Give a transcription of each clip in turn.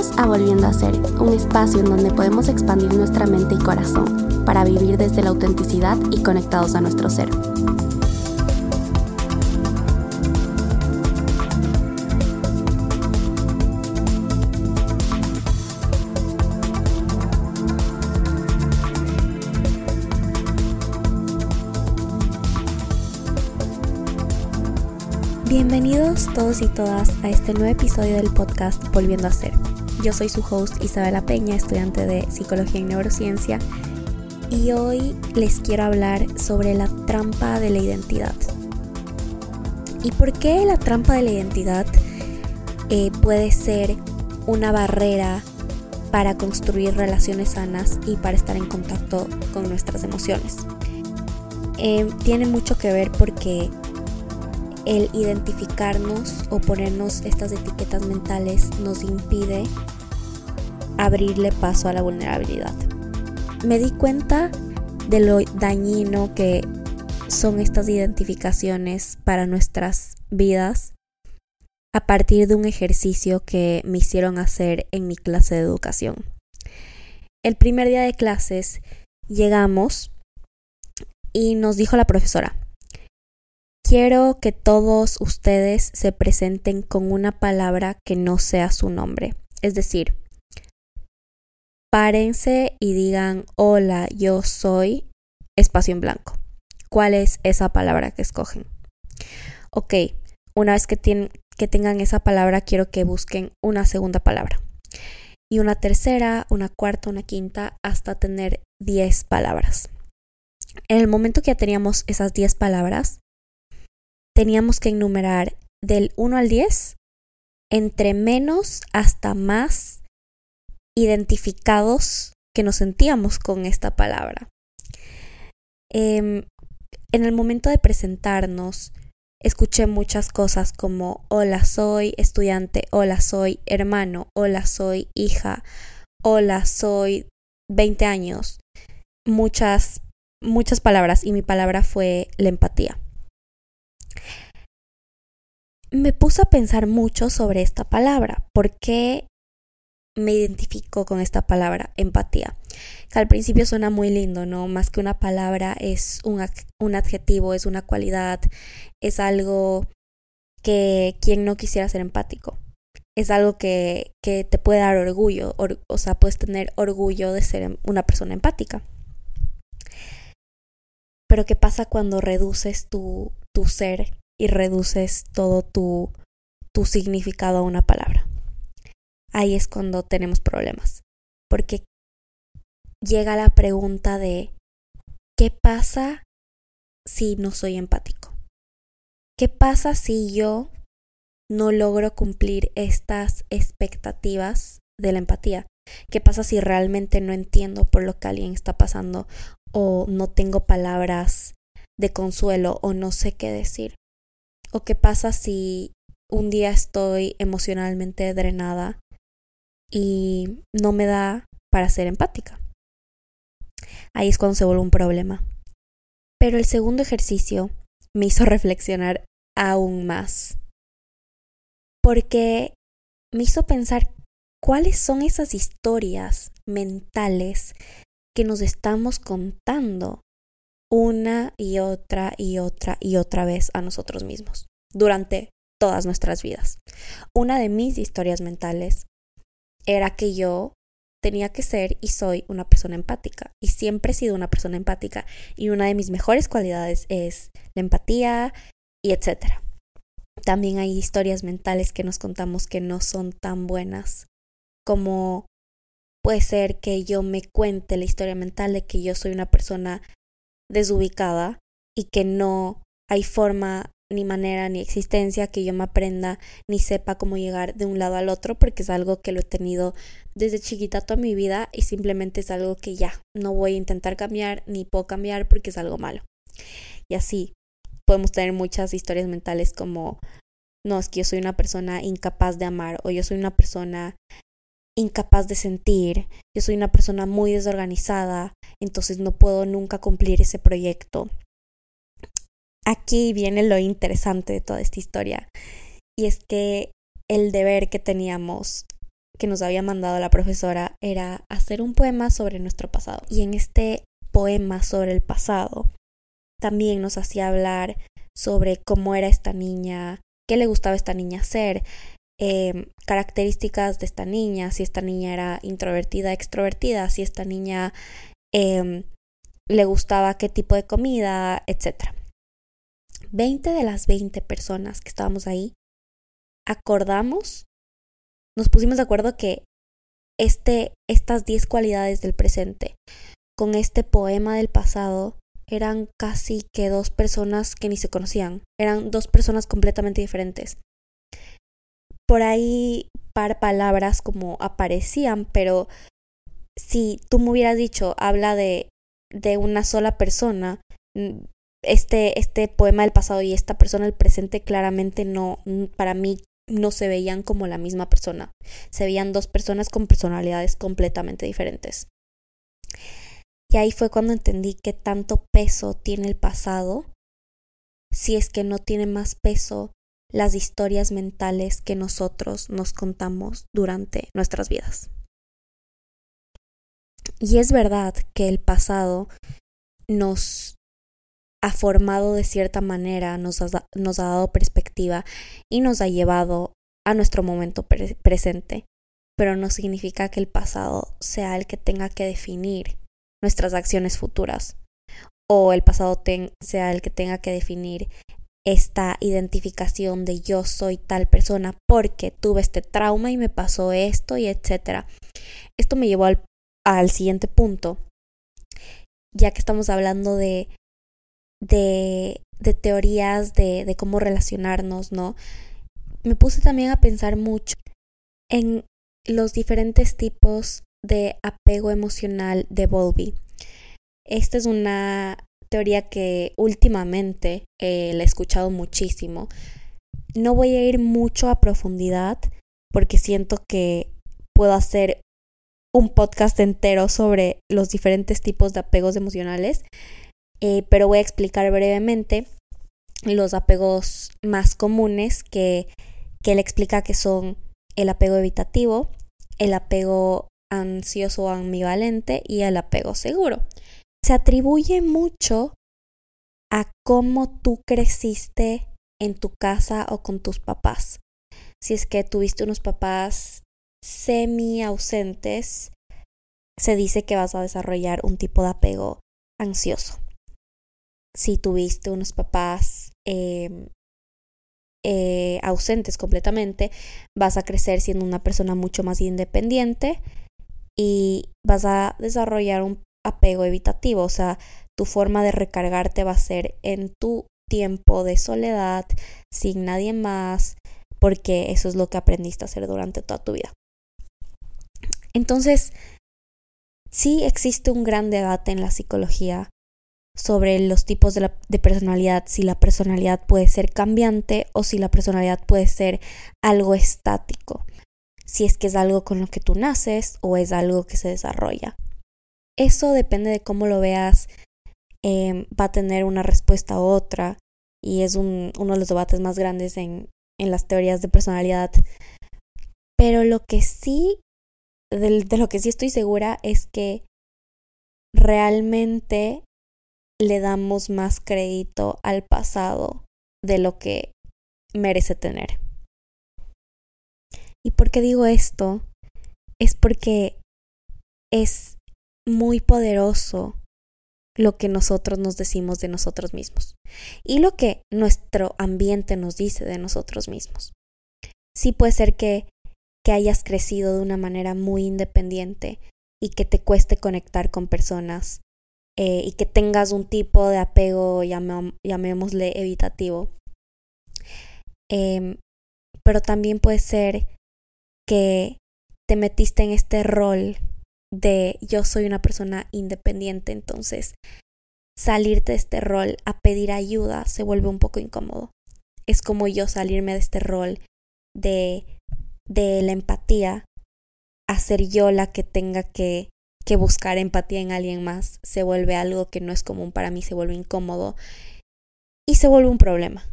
Bienvenidos a Volviendo a Ser, un espacio en donde podemos expandir nuestra mente y corazón para vivir desde la autenticidad y conectados a nuestro ser. Bienvenidos todos y todas a este nuevo episodio del podcast Volviendo a Ser. Yo soy su host Isabela Peña, estudiante de Psicología y Neurociencia, y hoy les quiero hablar sobre la trampa de la identidad. ¿Y por qué la trampa de la identidad eh, puede ser una barrera para construir relaciones sanas y para estar en contacto con nuestras emociones? Eh, tiene mucho que ver porque el identificarnos o ponernos estas etiquetas mentales nos impide abrirle paso a la vulnerabilidad. Me di cuenta de lo dañino que son estas identificaciones para nuestras vidas a partir de un ejercicio que me hicieron hacer en mi clase de educación. El primer día de clases llegamos y nos dijo la profesora, Quiero que todos ustedes se presenten con una palabra que no sea su nombre. Es decir, párense y digan, hola, yo soy espacio en blanco. ¿Cuál es esa palabra que escogen? Ok, una vez que, que tengan esa palabra, quiero que busquen una segunda palabra. Y una tercera, una cuarta, una quinta, hasta tener 10 palabras. En el momento que ya teníamos esas 10 palabras, teníamos que enumerar del 1 al 10, entre menos hasta más identificados que nos sentíamos con esta palabra. Em, en el momento de presentarnos, escuché muchas cosas como hola soy estudiante, hola soy hermano, hola soy hija, hola soy 20 años, muchas, muchas palabras y mi palabra fue la empatía me puse a pensar mucho sobre esta palabra. ¿Por qué me identifico con esta palabra, empatía? Que al principio suena muy lindo, ¿no? Más que una palabra es un, un adjetivo, es una cualidad, es algo que quien no quisiera ser empático. Es algo que, que te puede dar orgullo, o sea, puedes tener orgullo de ser una persona empática. Pero ¿qué pasa cuando reduces tu, tu ser y reduces todo tu, tu significado a una palabra. Ahí es cuando tenemos problemas. Porque llega la pregunta de ¿qué pasa si no soy empático? ¿Qué pasa si yo no logro cumplir estas expectativas de la empatía? ¿Qué pasa si realmente no entiendo por lo que alguien está pasando o no tengo palabras de consuelo o no sé qué decir? ¿O qué pasa si un día estoy emocionalmente drenada y no me da para ser empática? Ahí es cuando se vuelve un problema. Pero el segundo ejercicio me hizo reflexionar aún más. Porque me hizo pensar cuáles son esas historias mentales que nos estamos contando una y otra y otra y otra vez a nosotros mismos durante todas nuestras vidas. Una de mis historias mentales era que yo tenía que ser y soy una persona empática y siempre he sido una persona empática y una de mis mejores cualidades es la empatía y etcétera. También hay historias mentales que nos contamos que no son tan buenas como puede ser que yo me cuente la historia mental de que yo soy una persona desubicada y que no hay forma ni manera ni existencia que yo me aprenda ni sepa cómo llegar de un lado al otro porque es algo que lo he tenido desde chiquita toda mi vida y simplemente es algo que ya no voy a intentar cambiar ni puedo cambiar porque es algo malo. Y así podemos tener muchas historias mentales como no, es que yo soy una persona incapaz de amar o yo soy una persona incapaz de sentir, yo soy una persona muy desorganizada, entonces no puedo nunca cumplir ese proyecto. Aquí viene lo interesante de toda esta historia, y es que el deber que teníamos que nos había mandado la profesora era hacer un poema sobre nuestro pasado. Y en este poema sobre el pasado también nos hacía hablar sobre cómo era esta niña, qué le gustaba a esta niña hacer, em, características de esta niña, si esta niña era introvertida, extrovertida, si esta niña em, le gustaba qué tipo de comida, etc. 20 de las 20 personas que estábamos ahí acordamos, nos pusimos de acuerdo que este, estas 10 cualidades del presente con este poema del pasado eran casi que dos personas que ni se conocían, eran dos personas completamente diferentes. Por ahí par palabras como aparecían, pero si tú me hubieras dicho habla de, de una sola persona, este, este poema del pasado y esta persona del presente claramente no, para mí no se veían como la misma persona. Se veían dos personas con personalidades completamente diferentes. Y ahí fue cuando entendí que tanto peso tiene el pasado, si es que no tiene más peso las historias mentales que nosotros nos contamos durante nuestras vidas. Y es verdad que el pasado nos ha formado de cierta manera, nos ha, nos ha dado perspectiva y nos ha llevado a nuestro momento presente, pero no significa que el pasado sea el que tenga que definir nuestras acciones futuras o el pasado sea el que tenga que definir esta identificación de yo soy tal persona porque tuve este trauma y me pasó esto y etcétera. Esto me llevó al, al siguiente punto, ya que estamos hablando de de, de teorías de, de cómo relacionarnos, ¿no? Me puse también a pensar mucho en los diferentes tipos de apego emocional de Bowlby. Esta es una teoría que últimamente eh, la he escuchado muchísimo. No voy a ir mucho a profundidad porque siento que puedo hacer un podcast entero sobre los diferentes tipos de apegos emocionales, eh, pero voy a explicar brevemente los apegos más comunes que, que él explica que son el apego evitativo, el apego ansioso o ambivalente y el apego seguro. Se atribuye mucho a cómo tú creciste en tu casa o con tus papás. Si es que tuviste unos papás semi ausentes, se dice que vas a desarrollar un tipo de apego ansioso si tuviste unos papás em, eh, ausentes completamente, vas a crecer siendo una persona mucho más independiente y vas a desarrollar un apego evitativo, o sea, tu forma de recargarte va a ser en tu tiempo de soledad, sin nadie más, porque eso es lo que aprendiste a hacer durante toda tu vida. Entonces, sí existe un gran debate en la psicología sobre los tipos de, de, personalidad, si la personalidad puede ser cambiante o si la personalidad puede ser algo estático, si es que es algo con lo que tú naces o es algo que se desarrolla. Eso depende de cómo lo veas, em, va a tener una respuesta u otra y es un, uno de los debates más grandes en, en las teorías de personalidad. Pero lo que sí, de lo que sí estoy segura es que realmente le damos más crédito al pasado de lo que merece tener. ¿Y por qué digo esto? Es porque es muy poderoso lo que nosotros nos decimos de nosotros mismos y lo que nuestro ambiente nos dice de nosotros mismos. Sí puede ser que, que hayas crecido de una manera muy independiente y que te cueste conectar con personas eh, y que tengas un tipo de apego, llamémosle evitativo. Em, pero también puede ser que te metiste en este rol de yo soy una persona independiente, entonces salirte de este rol a pedir ayuda se vuelve un poco incómodo. Es como yo salirme de este rol de, de la empatía a ser yo la que tenga que que buscar empatía en alguien más se vuelve algo que no es común para mí, se vuelve incómodo y se vuelve un problema.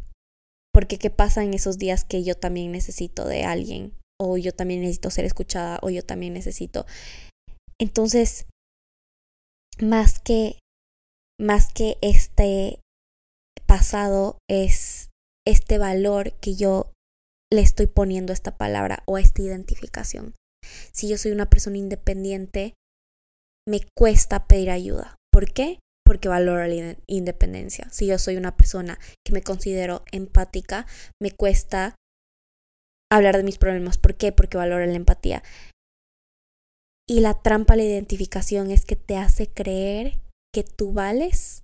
Porque ¿qué pasa en esos días que yo también necesito de alguien o yo también necesito ser escuchada, o yo también necesito. Entonces, más que, más que este pasado es este valor que yo le estoy poniendo a esta palabra o a esta identificación. Si yo soy una persona independiente, me cuesta pedir ayuda. ¿Por qué? Porque valoro la independencia. Si yo soy una persona que me considero empática, me cuesta hablar de mis problemas. ¿Por qué? Porque valoro la empatía. Y la trampa a la identificación es que te hace creer que tú vales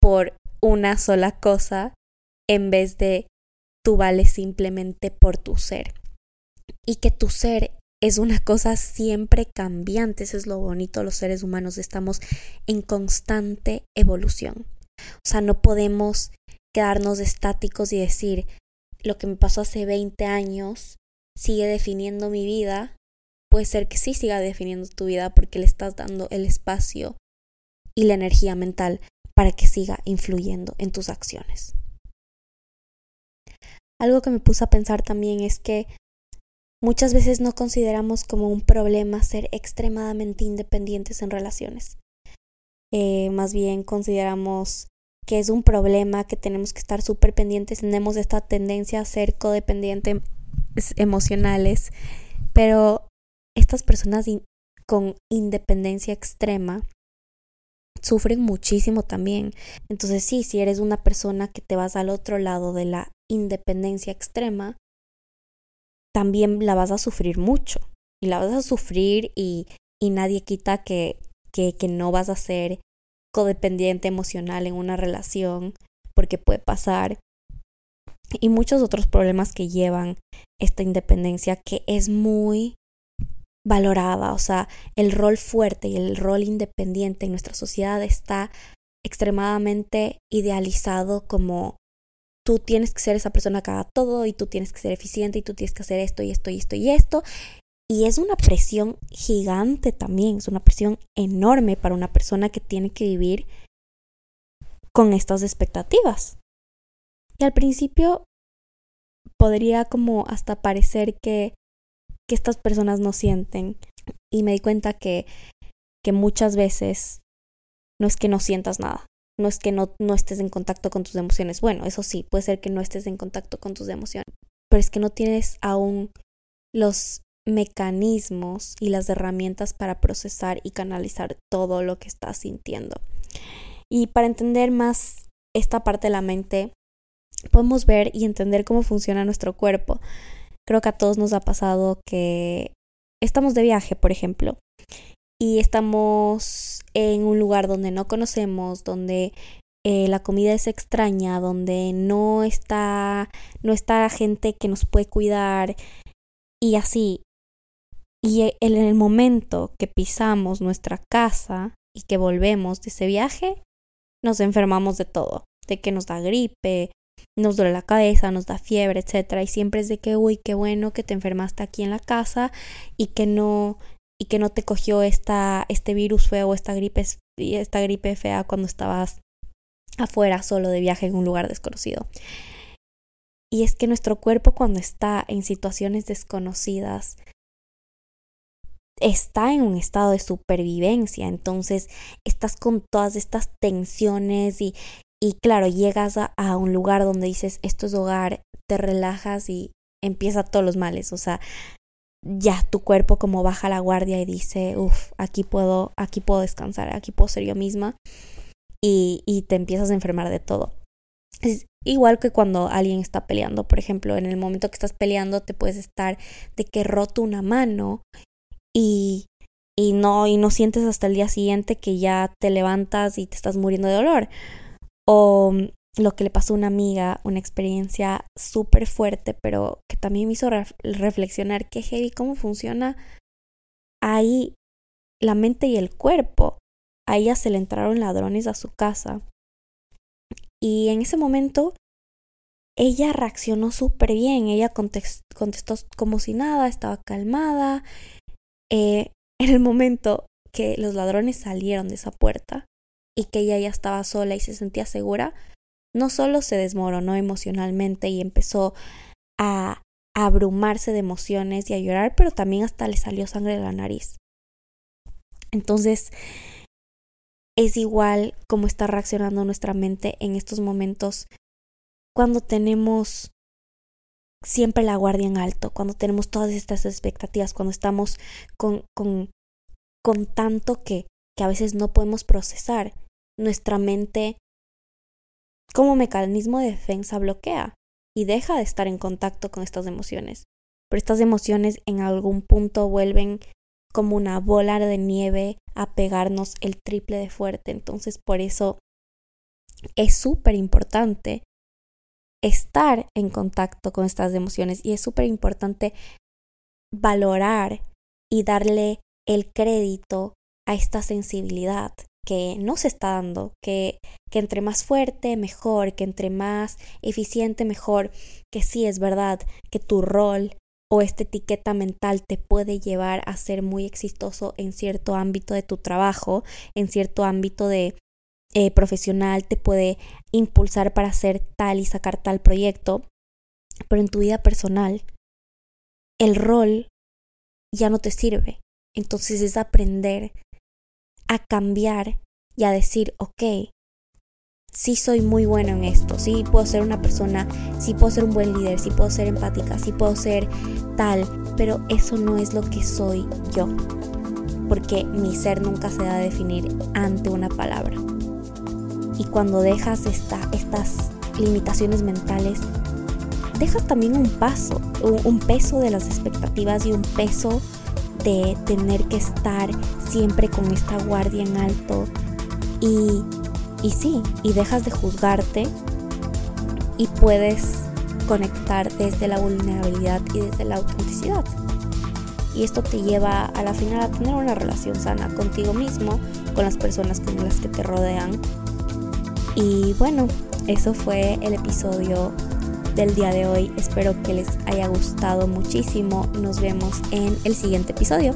por una sola cosa en vez de tú vales simplemente por tu ser. Y que tu ser es una cosa siempre cambiante, eso es lo bonito, los seres humanos estamos en constante evolución. O sea, no podemos quedarnos estáticos y decir, lo que me pasó hace 20 años sigue definiendo mi vida. Puede ser que sí siga definiendo tu vida porque le estás dando el espacio y la energía mental para que siga influyendo en tus acciones. Algo que me puse a pensar también es que muchas veces no consideramos como un problema ser extremadamente independientes en relaciones. Eh, más bien consideramos que es un problema, que tenemos que estar súper pendientes, tenemos esta tendencia a ser codependientes emocionales, pero estas personas con independencia extrema sufren muchísimo también. Entonces sí, si eres una persona que te vas al otro lado de la independencia extrema, también la vas a sufrir mucho. Y la vas a sufrir y, y nadie quita que, que, que no vas a ser codependiente emocional en una relación, porque puede pasar. Y muchos otros problemas que llevan esta independencia que es muy valorada, o sea, el rol fuerte y el rol independiente en nuestra sociedad está extremadamente idealizado como tú tienes que ser esa persona que haga todo y tú tienes que ser eficiente y tú tienes que hacer esto y esto y esto y esto. Y es una presión gigante también, es una presión enorme para una persona que tiene que vivir con estas expectativas. Y al principio podría como hasta parecer que, que estas personas no sienten. Y me di cuenta que, que muchas veces no es que no sientas nada, no es que no, no estés en contacto con tus emociones. Bueno, eso sí, puede ser que no estés en contacto con tus emociones, pero es que no tienes aún los mecanismos y las herramientas para procesar y canalizar todo lo que estás sintiendo. Y para entender más esta parte de la mente, podemos ver y entender cómo funciona nuestro cuerpo. Creo que a todos nos ha pasado que estamos de viaje, por ejemplo, y estamos en un lugar donde no conocemos, donde eh, la comida es extraña, donde no está, no está gente que nos puede cuidar y así. Y en el momento que pisamos nuestra casa y que volvemos de ese viaje, nos enfermamos de todo, de que nos da gripe, nos duele la cabeza, nos da fiebre, etcétera, y siempre es de que, uy, qué bueno que te enfermaste aquí en la casa y que no y que no te cogió esta, este virus feo, esta gripe, esta gripe fea cuando estabas afuera solo de viaje en un lugar desconocido. Y es que nuestro cuerpo cuando está en situaciones desconocidas está en un estado de supervivencia, entonces estás con todas estas tensiones y, y claro, llegas a, un lugar donde dices esto es hogar, te relajas y empieza todos los males, o sea, ya tu cuerpo como baja la guardia y dice, uff, aquí puedo, aquí puedo descansar, aquí puedo ser yo misma y, y te empiezas a enfermar de todo. Es igual que cuando alguien está peleando, por ejemplo, en el momento que estás peleando te puedes estar de que roto una mano y, y no, y no sientes hasta el día siguiente que ya te levantas y te estás muriendo de dolor. O lo que le pasó a una amiga, una experiencia súper fuerte, pero que también me hizo reflexionar que heavy cómo funciona ahí la mente y el cuerpo. A ella se le entraron ladrones a su casa. Y en ese momento ella reaccionó súper bien, ella contestó como si nada, estaba calmada. Eh, en el momento que los ladrones salieron de esa puerta y que ella ya estaba sola y se sentía segura, no solo se desmoronó emocionalmente y empezó a, abrumarse de emociones y a llorar, pero también hasta le salió sangre de la nariz. Entonces, es igual como está reaccionando nuestra mente en estos momentos cuando tenemos siempre la guardia en alto, cuando tenemos todas estas expectativas, cuando estamos con, con, con tanto que, que a veces no podemos procesar. Nuestra mente como mecanismo de defensa bloquea y deja de estar en contacto con estas emociones. Pero estas emociones en algún punto vuelven como una bola de nieve a pegarnos el triple de fuerte. Entonces por eso es súper importante estar en contacto con estas emociones y es súper importante valorar y darle el crédito a esta sensibilidad que no se está dando, que, que entre más fuerte, mejor, que entre más eficiente, mejor, que sí es verdad que tu rol o esta etiqueta mental te puede llevar a ser muy exitoso en cierto ámbito de tu trabajo, en cierto ámbito de, eh, profesional te puede impulsar para hacer tal y sacar tal proyecto, pero en tu vida personal el rol ya no te sirve. Entonces es aprender a cambiar y a decir, ok, sí soy muy bueno en esto, sí puedo ser una persona, sí puedo ser un buen líder, sí puedo ser empática, sí puedo ser tal, pero eso no es lo que soy yo, porque mi ser nunca se va a definir ante una palabra. Y cuando dejas esta, estas limitaciones mentales, dejas también un paso, un, peso de las expectativas y un peso de tener que estar siempre con esta guardia en alto. Y, y sí, y dejas de juzgarte y puedes conectar desde la vulnerabilidad y desde la autenticidad. Y esto te lleva a la final a tener una relación sana contigo mismo, con las personas con las que te rodean y bueno, eso fue el episodio del día de hoy. Espero que les haya gustado muchísimo. Nos vemos en el siguiente episodio.